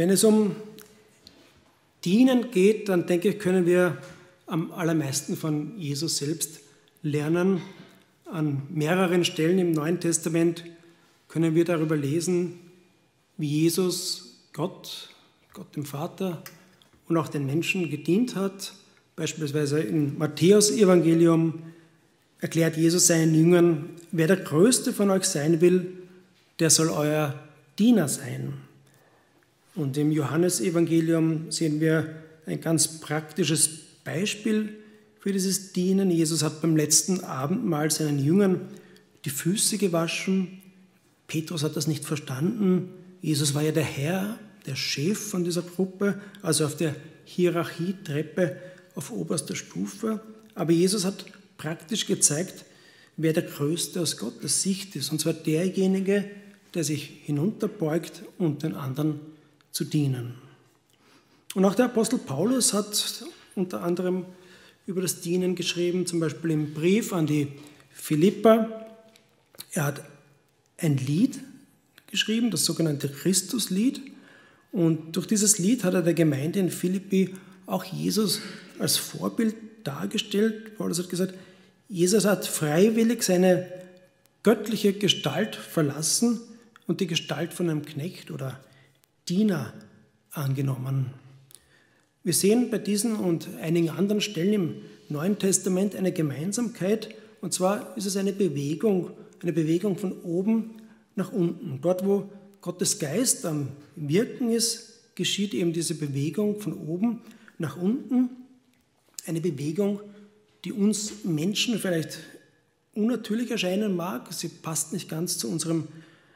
Wenn es um Dienen geht, dann denke ich, können wir am allermeisten von Jesus selbst lernen. An mehreren Stellen im Neuen Testament können wir darüber lesen, wie Jesus Gott, Gott dem Vater und auch den Menschen gedient hat. Beispielsweise im Matthäus-Evangelium erklärt Jesus seinen Jüngern, wer der Größte von euch sein will, der soll euer Diener sein. Und im Johannesevangelium sehen wir ein ganz praktisches Beispiel für dieses Dienen. Jesus hat beim letzten Abendmahl seinen Jüngern die Füße gewaschen. Petrus hat das nicht verstanden. Jesus war ja der Herr, der Chef von dieser Gruppe, also auf der Hierarchietreppe auf oberster Stufe. Aber Jesus hat praktisch gezeigt, wer der Größte aus Gottes Sicht ist. Und zwar derjenige, der sich hinunterbeugt und den anderen zu dienen. Und auch der Apostel Paulus hat unter anderem über das Dienen geschrieben, zum Beispiel im Brief an die Philippa. Er hat ein Lied geschrieben, das sogenannte Christuslied. Und durch dieses Lied hat er der Gemeinde in Philippi auch Jesus als Vorbild dargestellt. Paulus hat gesagt, Jesus hat freiwillig seine göttliche Gestalt verlassen und die Gestalt von einem Knecht oder Diener angenommen. Wir sehen bei diesen und einigen anderen Stellen im Neuen Testament eine Gemeinsamkeit, und zwar ist es eine Bewegung, eine Bewegung von oben nach unten. Dort, wo Gottes Geist am Wirken ist, geschieht eben diese Bewegung von oben nach unten. Eine Bewegung, die uns Menschen vielleicht unnatürlich erscheinen mag. Sie passt nicht ganz zu unserem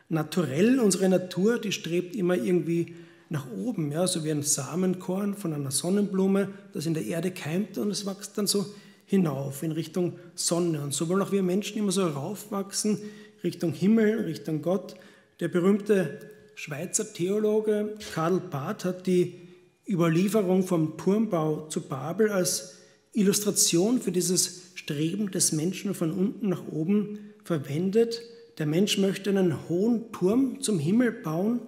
Naturell, unsere Natur, die strebt immer irgendwie nach oben, ja, so wie ein Samenkorn von einer Sonnenblume, das in der Erde keimt und es wächst dann so hinauf in Richtung Sonne. Und so wollen auch wir Menschen immer so raufwachsen, Richtung Himmel, Richtung Gott. Der berühmte Schweizer Theologe Karl Barth hat die Überlieferung vom Turmbau zu Babel als Illustration für dieses Streben des Menschen von unten nach oben verwendet. Der Mensch möchte einen hohen Turm zum Himmel bauen.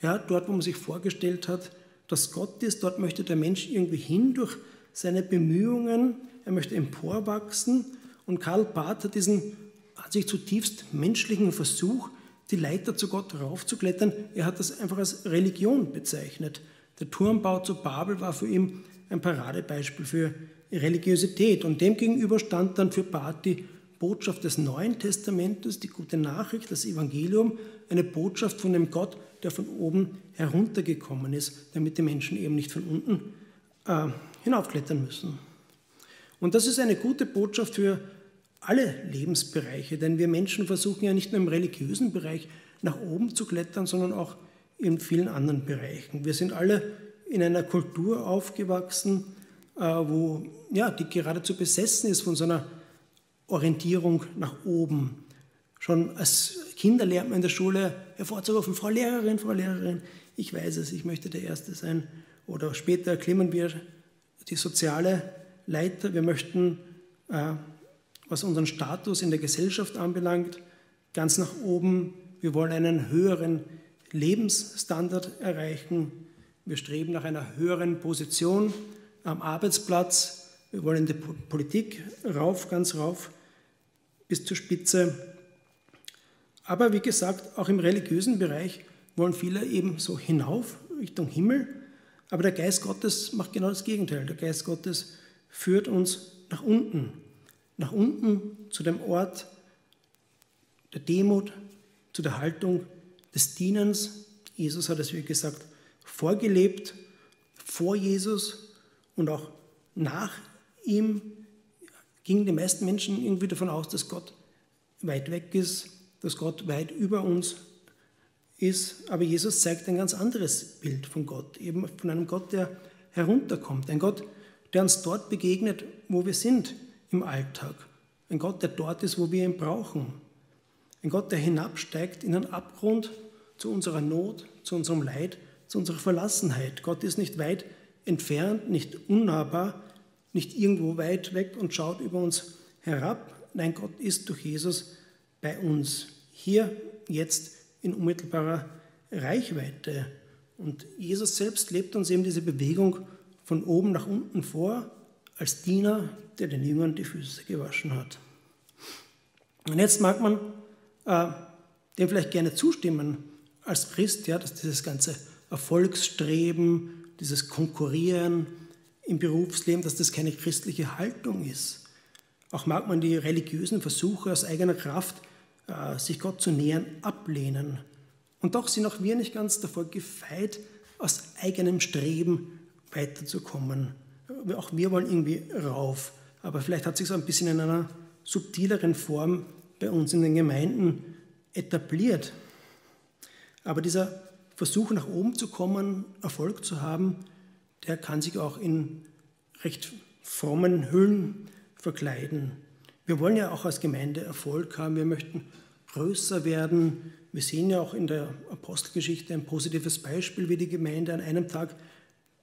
Ja, dort, wo man sich vorgestellt hat, dass Gott ist, dort möchte der Mensch irgendwie hin durch seine Bemühungen. Er möchte emporwachsen. Und Karl Barth hat diesen an sich zutiefst menschlichen Versuch, die Leiter zu Gott raufzuklettern, er hat das einfach als Religion bezeichnet. Der Turmbau zu Babel war für ihn ein Paradebeispiel für Religiosität. Und demgegenüber stand dann für Barth die Botschaft des Neuen Testamentes, die gute Nachricht, das Evangelium, eine Botschaft von dem Gott, der von oben heruntergekommen ist, damit die Menschen eben nicht von unten äh, hinaufklettern müssen. Und das ist eine gute Botschaft für alle Lebensbereiche, denn wir Menschen versuchen ja nicht nur im religiösen Bereich nach oben zu klettern, sondern auch in vielen anderen Bereichen. Wir sind alle in einer Kultur aufgewachsen, äh, wo, ja, die geradezu besessen ist von so einer Orientierung nach oben. Schon als Kinder lernt man in der Schule hervorzurufen, Frau Lehrerin, Frau Lehrerin, ich weiß es, ich möchte der Erste sein. Oder später klimmen wir die soziale Leiter. Wir möchten, äh, was unseren Status in der Gesellschaft anbelangt, ganz nach oben. Wir wollen einen höheren Lebensstandard erreichen. Wir streben nach einer höheren Position am Arbeitsplatz. Wir wollen in die Politik rauf, ganz rauf bis zur Spitze. Aber wie gesagt, auch im religiösen Bereich wollen viele eben so hinauf Richtung Himmel. Aber der Geist Gottes macht genau das Gegenteil. Der Geist Gottes führt uns nach unten. Nach unten zu dem Ort der Demut, zu der Haltung des Dienens. Jesus hat es, wie gesagt, vorgelebt, vor Jesus und auch nach ihm gingen die meisten Menschen irgendwie davon aus, dass Gott weit weg ist, dass Gott weit über uns ist. Aber Jesus zeigt ein ganz anderes Bild von Gott, eben von einem Gott, der herunterkommt, ein Gott, der uns dort begegnet, wo wir sind im Alltag, ein Gott, der dort ist, wo wir ihn brauchen, ein Gott, der hinabsteigt in einen Abgrund zu unserer Not, zu unserem Leid, zu unserer Verlassenheit. Gott ist nicht weit entfernt, nicht unnahbar, nicht irgendwo weit weg und schaut über uns herab. Nein, Gott ist durch Jesus bei uns, hier, jetzt in unmittelbarer Reichweite. Und Jesus selbst lebt uns eben diese Bewegung von oben nach unten vor, als Diener, der den Jüngern die Füße gewaschen hat. Und jetzt mag man äh, dem vielleicht gerne zustimmen als Christ, ja, dass dieses ganze Erfolgsstreben, dieses Konkurrieren im Berufsleben, dass das keine christliche Haltung ist. Auch mag man die religiösen Versuche aus eigener Kraft, äh, sich Gott zu nähern, ablehnen. Und doch sind auch wir nicht ganz davor gefeit, aus eigenem Streben weiterzukommen. Auch wir wollen irgendwie rauf. Aber vielleicht hat sich so ein bisschen in einer subtileren Form bei uns in den Gemeinden etabliert. Aber dieser Versuch nach oben zu kommen, Erfolg zu haben, der kann sich auch in recht frommen Hüllen verkleiden. Wir wollen ja auch als Gemeinde Erfolg haben, wir möchten größer werden. Wir sehen ja auch in der Apostelgeschichte ein positives Beispiel, wie die Gemeinde an einem Tag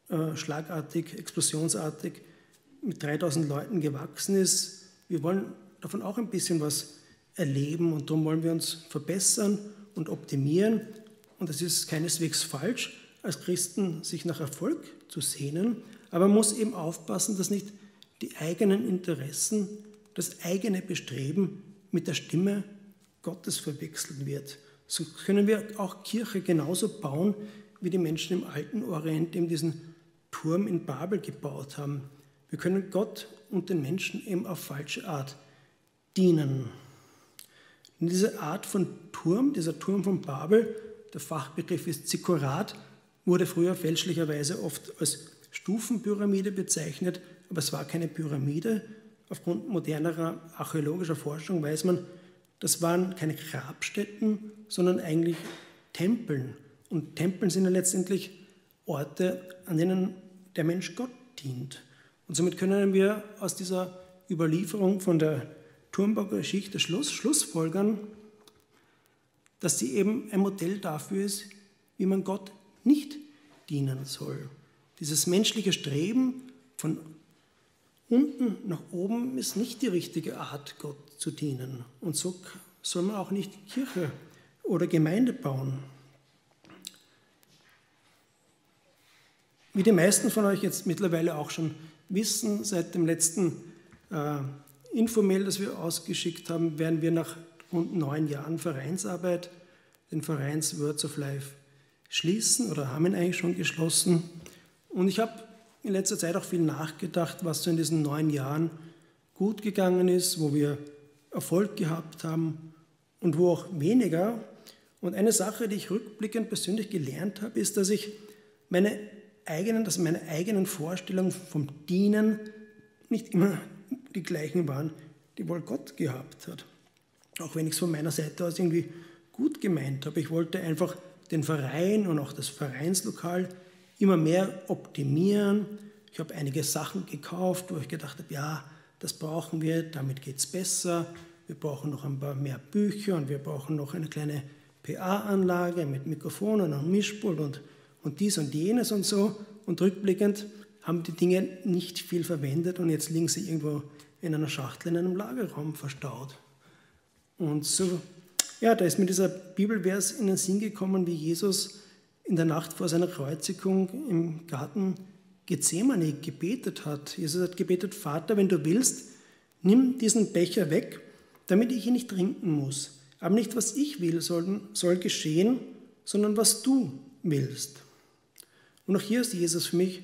äh, schlagartig, explosionsartig mit 3000 Leuten gewachsen ist. Wir wollen davon auch ein bisschen was erleben und darum wollen wir uns verbessern und optimieren. Und es ist keineswegs falsch, als Christen sich nach Erfolg zu sehnen, aber man muss eben aufpassen, dass nicht die eigenen Interessen, das eigene Bestreben mit der Stimme Gottes verwechselt wird. So können wir auch Kirche genauso bauen, wie die Menschen im alten Orient eben diesen Turm in Babel gebaut haben. Wir können Gott und den Menschen eben auf falsche Art dienen. Und diese Art von Turm, dieser Turm von Babel, der Fachbegriff ist Zikorat, wurde früher fälschlicherweise oft als Stufenpyramide bezeichnet, aber es war keine Pyramide. Aufgrund modernerer archäologischer Forschung weiß man, das waren keine Grabstätten, sondern eigentlich Tempeln. Und Tempeln sind ja letztendlich Orte, an denen der Mensch Gott dient. Und somit können wir aus dieser Überlieferung von der Turmbaugeschichte Schluss, Schlussfolgern, dass sie eben ein Modell dafür ist, wie man Gott nicht dienen soll. Dieses menschliche Streben von unten nach oben ist nicht die richtige Art, Gott zu dienen. Und so soll man auch nicht Kirche oder Gemeinde bauen. Wie die meisten von euch jetzt mittlerweile auch schon wissen, seit dem letzten äh, Infomail, das wir ausgeschickt haben, werden wir nach rund neun Jahren Vereinsarbeit den Vereins Words of Life schließen oder haben ihn eigentlich schon geschlossen. Und ich habe in letzter Zeit auch viel nachgedacht, was so in diesen neun Jahren gut gegangen ist, wo wir Erfolg gehabt haben und wo auch weniger. Und eine Sache, die ich rückblickend persönlich gelernt habe, ist, dass ich meine eigenen, dass meine eigenen Vorstellungen vom Dienen nicht immer die gleichen waren, die wohl Gott gehabt hat. Auch wenn ich es von meiner Seite aus irgendwie gut gemeint habe. Ich wollte einfach den Verein und auch das Vereinslokal immer mehr optimieren. Ich habe einige Sachen gekauft, wo ich gedacht habe, ja, das brauchen wir, damit geht es besser. Wir brauchen noch ein paar mehr Bücher und wir brauchen noch eine kleine PA-Anlage mit Mikrofonen und Mischpult und, und dies und jenes und so. Und rückblickend haben die Dinge nicht viel verwendet und jetzt liegen sie irgendwo in einer Schachtel in einem Lagerraum verstaut. Und so, ja, da ist mir dieser Bibelvers in den Sinn gekommen, wie Jesus in der Nacht vor seiner Kreuzigung im Garten Gethsemane gebetet hat. Jesus hat gebetet, Vater, wenn du willst, nimm diesen Becher weg, damit ich ihn nicht trinken muss. Aber nicht, was ich will, soll, soll geschehen, sondern was du willst. Und auch hier ist Jesus für mich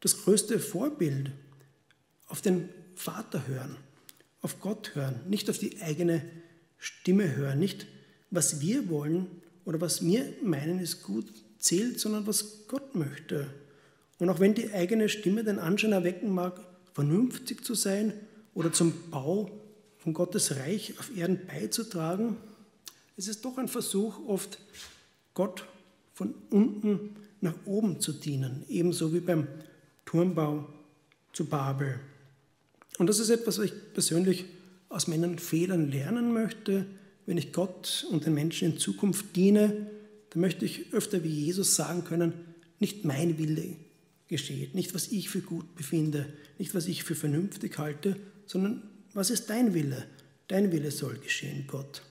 das größte Vorbild. Auf den Vater hören, auf Gott hören, nicht auf die eigene Stimme hören, nicht was wir wollen oder was wir meinen ist gut zählt, sondern was Gott möchte. Und auch wenn die eigene Stimme den Anschein erwecken mag, vernünftig zu sein oder zum Bau von Gottes Reich auf Erden beizutragen, es ist doch ein Versuch, oft Gott von unten nach oben zu dienen, ebenso wie beim Turmbau zu Babel. Und das ist etwas, was ich persönlich aus meinen Fehlern lernen möchte. Wenn ich Gott und den Menschen in Zukunft diene, dann möchte ich öfter wie Jesus sagen können, nicht mein Wille geschieht, nicht was ich für gut befinde, nicht was ich für vernünftig halte, sondern was ist dein Wille? Dein Wille soll geschehen, Gott.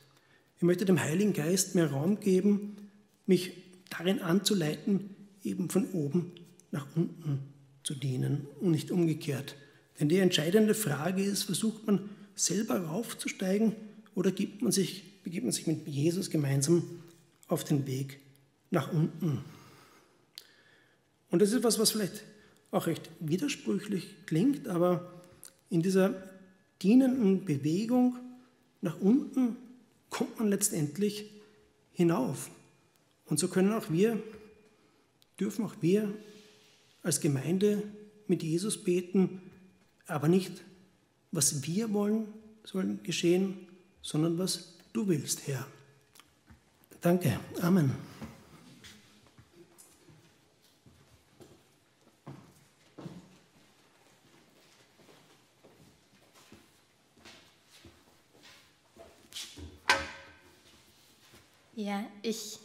Ich möchte dem Heiligen Geist mehr Raum geben, mich darin anzuleiten, eben von oben nach unten zu dienen und nicht umgekehrt. Denn die entscheidende Frage ist, versucht man selber raufzusteigen oder gibt man sich, begibt man sich mit Jesus gemeinsam auf den Weg nach unten? Und das ist etwas, was vielleicht auch recht widersprüchlich klingt, aber in dieser dienenden Bewegung nach unten kommt man letztendlich hinauf. Und so können auch wir, dürfen auch wir als Gemeinde mit Jesus beten, aber nicht, was wir wollen, soll geschehen, sondern was du willst, Herr. Danke. Amen. Ja, ich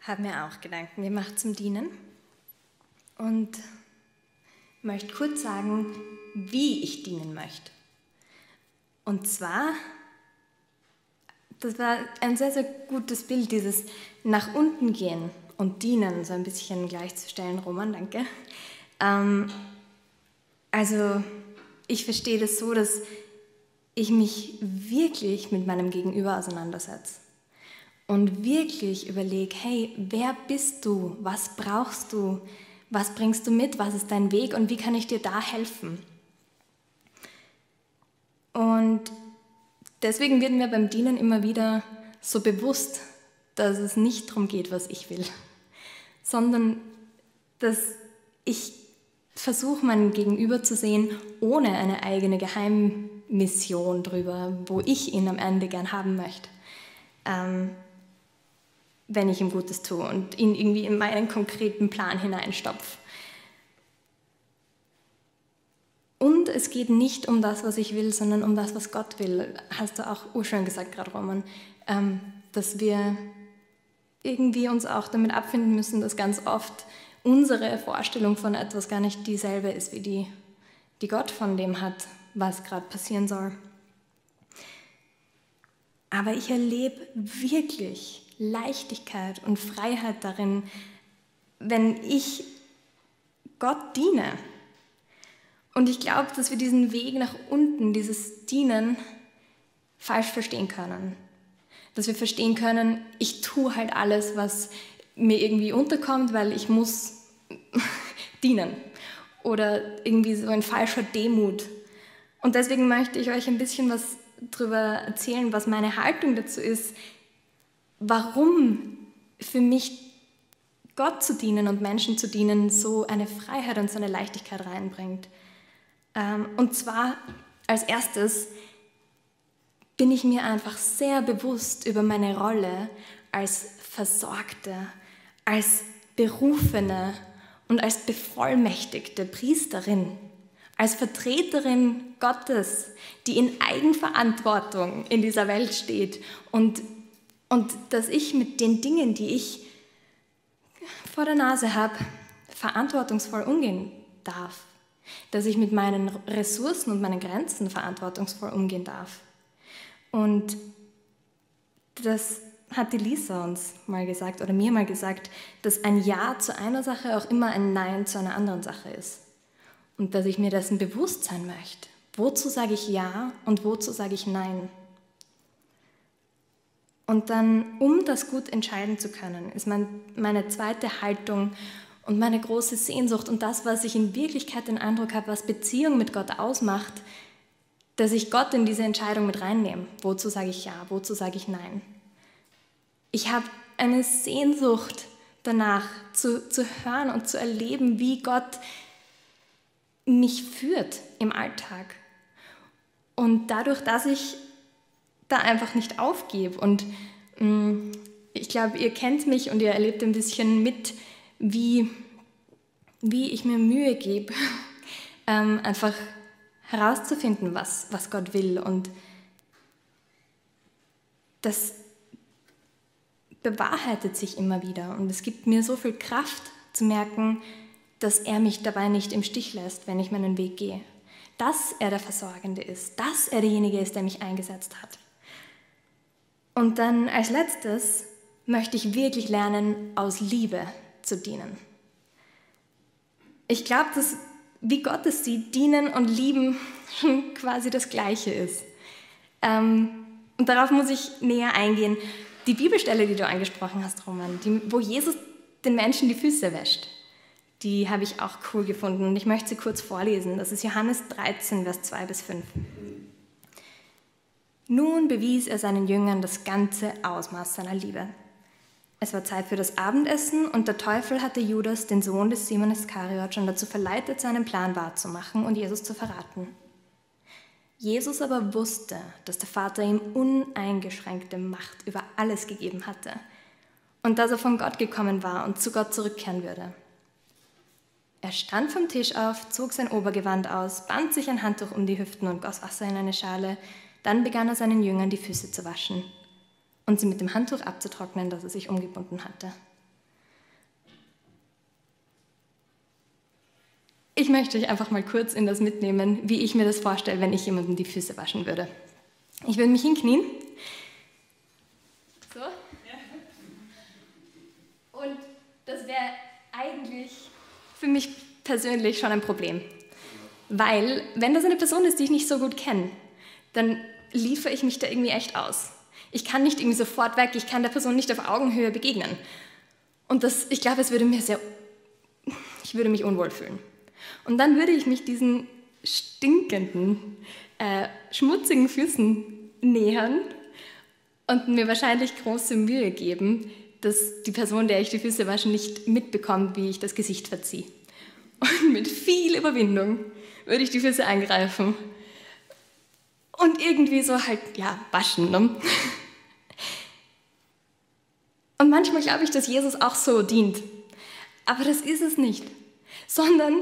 habe mir auch Gedanken gemacht zum Dienen und möchte kurz sagen, wie ich dienen möchte. Und zwar, das war ein sehr, sehr gutes Bild, dieses nach unten gehen und dienen, so ein bisschen gleichzustellen. Roman, danke. Ähm, also, ich verstehe das so, dass ich mich wirklich mit meinem Gegenüber auseinandersetze und wirklich überleg, hey, wer bist du? Was brauchst du? Was bringst du mit? Was ist dein Weg? Und wie kann ich dir da helfen? Und deswegen wird mir beim Dienen immer wieder so bewusst, dass es nicht darum geht, was ich will, sondern dass ich versuche, meinen Gegenüber zu sehen, ohne eine eigene Geheimmission drüber, wo ich ihn am Ende gern haben möchte. Ähm, wenn ich ihm Gutes tue und ihn irgendwie in meinen konkreten Plan hineinstopfe. Und es geht nicht um das, was ich will, sondern um das, was Gott will. Hast du auch urschön gesagt gerade, Roman, ähm, dass wir irgendwie uns auch damit abfinden müssen, dass ganz oft unsere Vorstellung von etwas gar nicht dieselbe ist, wie die, die Gott von dem hat, was gerade passieren soll. Aber ich erlebe wirklich Leichtigkeit und Freiheit darin, wenn ich Gott diene. Und ich glaube, dass wir diesen Weg nach unten, dieses Dienen, falsch verstehen können. Dass wir verstehen können, ich tue halt alles, was mir irgendwie unterkommt, weil ich muss dienen. Oder irgendwie so ein falscher Demut. Und deswegen möchte ich euch ein bisschen was darüber erzählen, was meine Haltung dazu ist, warum für mich Gott zu dienen und Menschen zu dienen so eine Freiheit und so eine Leichtigkeit reinbringt. Ähm, und zwar als erstes bin ich mir einfach sehr bewusst über meine Rolle als Versorgte, als Berufene und als bevollmächtigte Priesterin, als Vertreterin Gottes, die in Eigenverantwortung in dieser Welt steht und und dass ich mit den Dingen, die ich vor der Nase habe, verantwortungsvoll umgehen darf. Dass ich mit meinen Ressourcen und meinen Grenzen verantwortungsvoll umgehen darf. Und das hat die Lisa uns mal gesagt oder mir mal gesagt, dass ein Ja zu einer Sache auch immer ein Nein zu einer anderen Sache ist. Und dass ich mir dessen bewusst sein möchte. Wozu sage ich Ja und wozu sage ich Nein? Und dann, um das gut entscheiden zu können, ist mein, meine zweite Haltung und meine große Sehnsucht und das, was ich in Wirklichkeit den Eindruck habe, was Beziehung mit Gott ausmacht, dass ich Gott in diese Entscheidung mit reinnehme. Wozu sage ich ja, wozu sage ich nein? Ich habe eine Sehnsucht danach zu, zu hören und zu erleben, wie Gott mich führt im Alltag. Und dadurch, dass ich da einfach nicht aufgebe. Und mh, mm, ich glaube, ihr kennt mich und ihr erlebt ein bisschen mit, wie, wie ich mir Mühe gebe, ähm, einfach herauszufinden, was, was Gott will. Und das bewahrheitet sich immer wieder. Und es gibt mir so viel Kraft zu merken, dass er mich dabei nicht im Stich lässt, wenn ich meinen Weg gehe. Dass er der Versorgende ist, dass er derjenige ist, der mich eingesetzt hat. Und dann als letztes möchte ich wirklich lernen, aus Liebe zu dienen. Ich glaube, dass wie Gott es sieht, dienen und lieben quasi das Gleiche ist. Ähm, und darauf muss ich näher eingehen. Die Bibelstelle, die du angesprochen hast, Roman, die, wo Jesus den Menschen die Füße wäscht, die habe ich auch cool gefunden und ich möchte sie kurz vorlesen. Das ist Johannes 13, Vers 2 bis 5. Nun bewies er seinen Jüngern das ganze Ausmaß seiner Liebe. Es war Zeit für das Abendessen und der Teufel hatte Judas, den Sohn des Simon Iskariot, schon dazu verleitet, seinen Plan wahrzumachen und Jesus zu verraten. Jesus aber wusste, dass der Vater ihm uneingeschränkte Macht über alles gegeben hatte und dass er von Gott gekommen war und zu Gott zurückkehren würde. Er stand vom Tisch auf, zog sein Obergewand aus, band sich ein Handtuch um die Hüften und goss Wasser in eine Schale. Dann begann er seinen Jüngern die Füße zu waschen und sie mit dem Handtuch abzutrocknen, das er sich umgebunden hatte. Ich möchte euch einfach mal kurz in das mitnehmen, wie ich mir das vorstelle, wenn ich jemandem die Füße waschen würde. Ich würde mich hinknien. So. Und das wäre eigentlich für mich persönlich schon ein Problem. Weil, wenn das eine Person ist, die ich nicht so gut kenne, dann liefere ich mich da irgendwie echt aus. Ich kann nicht irgendwie sofort weg, ich kann der Person nicht auf Augenhöhe begegnen. Und das, ich glaube, es würde mir sehr, ich würde mich unwohl fühlen. Und dann würde ich mich diesen stinkenden, äh, schmutzigen Füßen nähern und mir wahrscheinlich große Mühe geben, dass die Person, der ich die Füße wasche, nicht mitbekommt, wie ich das Gesicht verziehe. Und mit viel Überwindung würde ich die Füße angreifen und irgendwie so halt, ja, waschen. Ne? Und manchmal glaube ich, dass Jesus auch so dient. Aber das ist es nicht. Sondern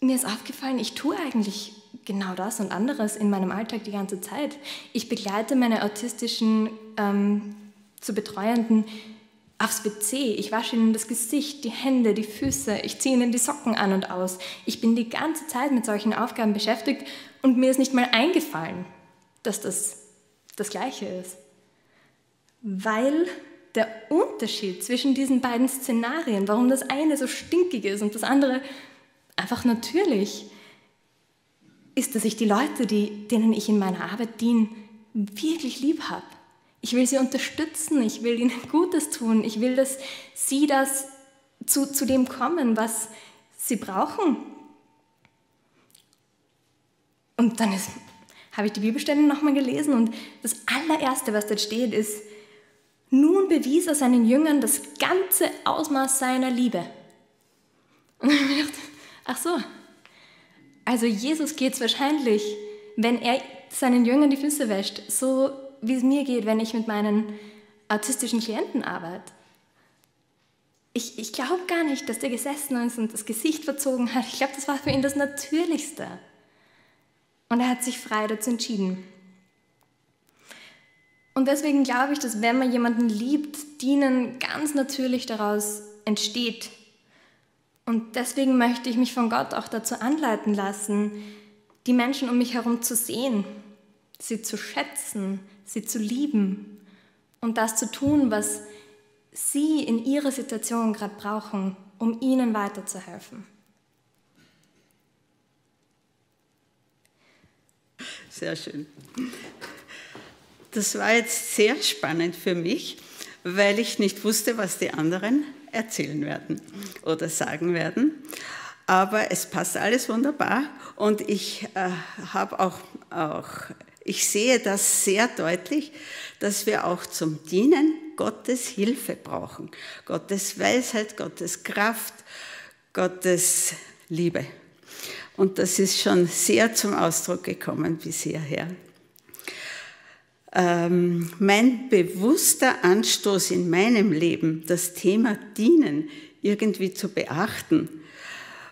mir ist aufgefallen, ich tue eigentlich genau das und anderes in meinem Alltag die ganze Zeit. Ich begleite meine autistischen ähm, zu Betreuenden aufs WC. Ich wasche ihnen das Gesicht, die Hände, die Füße. Ich ziehe ihnen die Socken an und aus. Ich bin die ganze Zeit mit solchen Aufgaben beschäftigt und mir ist nicht mal eingefallen, dass das das Gleiche ist weil der Unterschied zwischen diesen beiden Szenarien, warum das eine so stinkig ist und das andere einfach natürlich, ist, dass ich die Leute, die, denen ich in meiner Arbeit diene, wirklich lieb habe. Ich will sie unterstützen, ich will ihnen Gutes tun, ich will, dass sie das zu, zu dem kommen, was sie brauchen. Und dann habe ich die Bibelstelle nochmal gelesen und das allererste, was dort steht, ist, nun bewies er seinen Jüngern das ganze Ausmaß seiner Liebe. Und dann habe ich gedacht, ach so, also Jesus geht es wahrscheinlich, wenn er seinen Jüngern die Füße wäscht, so wie es mir geht, wenn ich mit meinen autistischen Klienten arbeite. Ich, ich glaube gar nicht, dass der gesessen ist und das Gesicht verzogen hat. Ich glaube, das war für ihn das Natürlichste. Und er hat sich frei dazu entschieden. Und deswegen glaube ich, dass wenn man jemanden liebt, dienen ganz natürlich daraus entsteht. Und deswegen möchte ich mich von Gott auch dazu anleiten lassen, die Menschen um mich herum zu sehen, sie zu schätzen, sie zu lieben und das zu tun, was sie in ihrer Situation gerade brauchen, um ihnen weiterzuhelfen. Sehr schön. Das war jetzt sehr spannend für mich, weil ich nicht wusste, was die anderen erzählen werden oder sagen werden. Aber es passt alles wunderbar und ich äh, habe auch, auch, ich sehe das sehr deutlich, dass wir auch zum Dienen Gottes Hilfe brauchen. Gottes Weisheit, Gottes Kraft, Gottes Liebe. Und das ist schon sehr zum Ausdruck gekommen bis hierher. Ähm, mein bewusster Anstoß in meinem Leben, das Thema Dienen irgendwie zu beachten,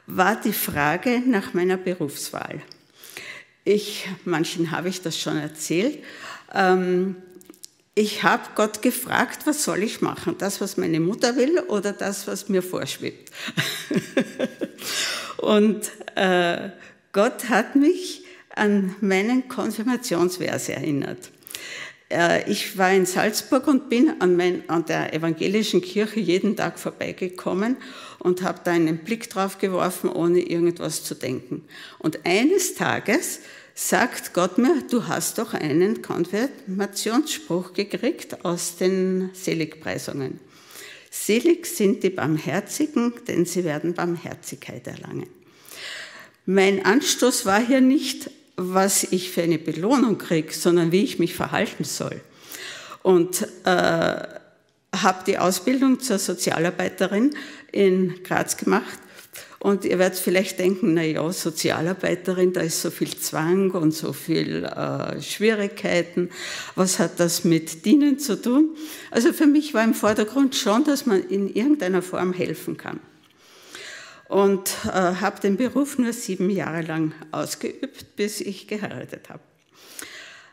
war die Frage nach meiner Berufswahl. Ich, manchen habe ich das schon erzählt. Ähm, ich habe Gott gefragt, was soll ich machen? Das, was meine Mutter will oder das, was mir vorschwebt? Und äh, Gott hat mich an meinen Konfirmationsvers erinnert. Äh, ich war in Salzburg und bin an, mein, an der evangelischen Kirche jeden Tag vorbeigekommen und habe da einen Blick drauf geworfen, ohne irgendwas zu denken. Und eines Tages sagt Gott mir, du hast doch einen Konfirmationsspruch gekriegt aus den Seligpreisungen. Selig sind die Barmherzigen, denn sie werden Barmherzigkeit erlangen. Mein Anstoß war hier nicht, was ich für eine Belohnung kriege, sondern wie ich mich verhalten soll. Und äh, habe die Ausbildung zur Sozialarbeiterin in Graz gemacht. Und ihr werdet vielleicht denken, na ja, Sozialarbeiterin, da ist so viel Zwang und so viel äh, Schwierigkeiten. Was hat das mit Dienen zu tun? Also für mich war im Vordergrund schon, dass man in irgendeiner Form helfen kann und äh, habe den Beruf nur sieben Jahre lang ausgeübt, bis ich geheiratet habe.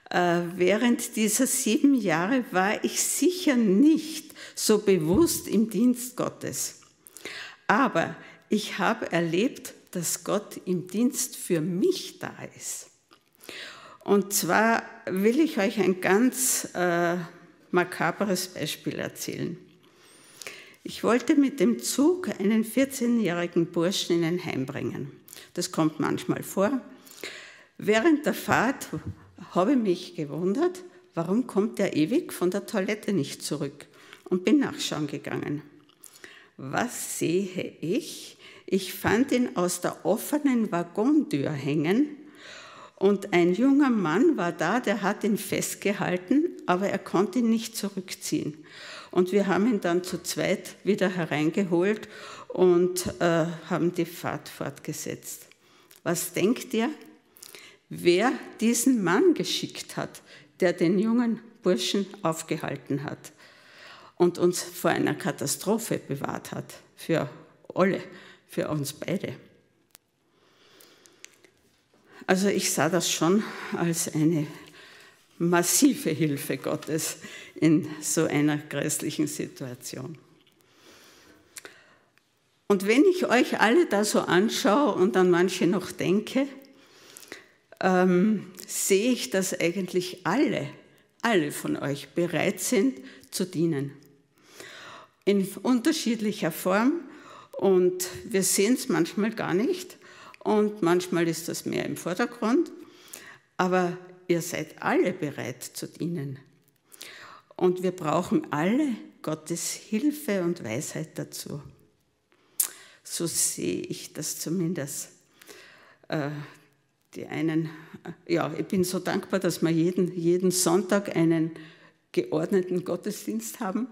Äh, während dieser sieben Jahre war ich sicher nicht so bewusst im Dienst Gottes. Aber ich habe erlebt, dass Gott im Dienst für mich da ist. Und zwar will ich euch ein ganz äh, makabres Beispiel erzählen. Ich wollte mit dem Zug einen 14-jährigen Burschen in ein Heim bringen. Das kommt manchmal vor. Während der Fahrt habe ich mich gewundert, warum kommt der ewig von der Toilette nicht zurück und bin nachschauen gegangen. Was sehe ich? Ich fand ihn aus der offenen Waggontür hängen und ein junger Mann war da, der hat ihn festgehalten, aber er konnte ihn nicht zurückziehen. Und wir haben ihn dann zu zweit wieder hereingeholt und äh, haben die Fahrt fortgesetzt. Was denkt ihr, wer diesen Mann geschickt hat, der den jungen Burschen aufgehalten hat und uns vor einer Katastrophe bewahrt hat, für alle, für uns beide? Also ich sah das schon als eine massive Hilfe Gottes in so einer grässlichen Situation. Und wenn ich euch alle da so anschaue und an manche noch denke, ähm, sehe ich, dass eigentlich alle, alle von euch bereit sind zu dienen. In unterschiedlicher Form und wir sehen es manchmal gar nicht und manchmal ist das mehr im Vordergrund, aber ihr seid alle bereit zu dienen. Und wir brauchen alle Gottes Hilfe und Weisheit dazu. So sehe ich das zumindest. Äh, die einen, äh, ja, ich bin so dankbar, dass wir jeden, jeden Sonntag einen geordneten Gottesdienst haben,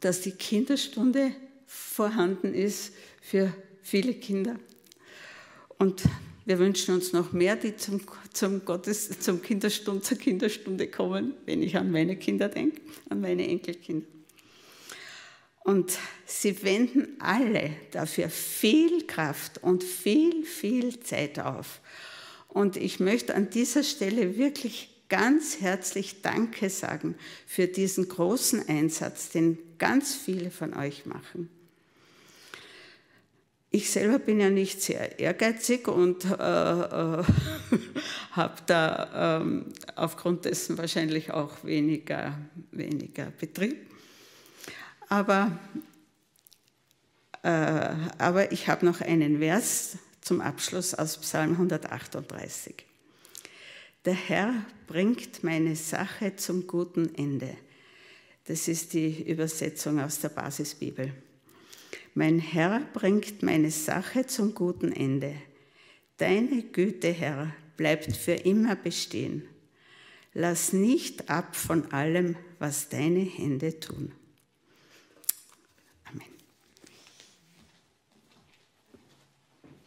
dass die Kinderstunde vorhanden ist für viele Kinder. Und wir wünschen uns noch mehr, die zum, zum, Gottes, zum Kinderstund, zur Kinderstunde kommen, wenn ich an meine Kinder denke, an meine Enkelkinder. Und sie wenden alle dafür viel Kraft und viel, viel Zeit auf. Und ich möchte an dieser Stelle wirklich ganz herzlich Danke sagen für diesen großen Einsatz, den ganz viele von euch machen. Ich selber bin ja nicht sehr ehrgeizig und äh, äh, habe da äh, aufgrund dessen wahrscheinlich auch weniger, weniger Betrieb. Aber, äh, aber ich habe noch einen Vers zum Abschluss aus Psalm 138. Der Herr bringt meine Sache zum guten Ende. Das ist die Übersetzung aus der Basisbibel. Mein Herr bringt meine Sache zum guten Ende. Deine Güte, Herr, bleibt für immer bestehen. Lass nicht ab von allem, was deine Hände tun.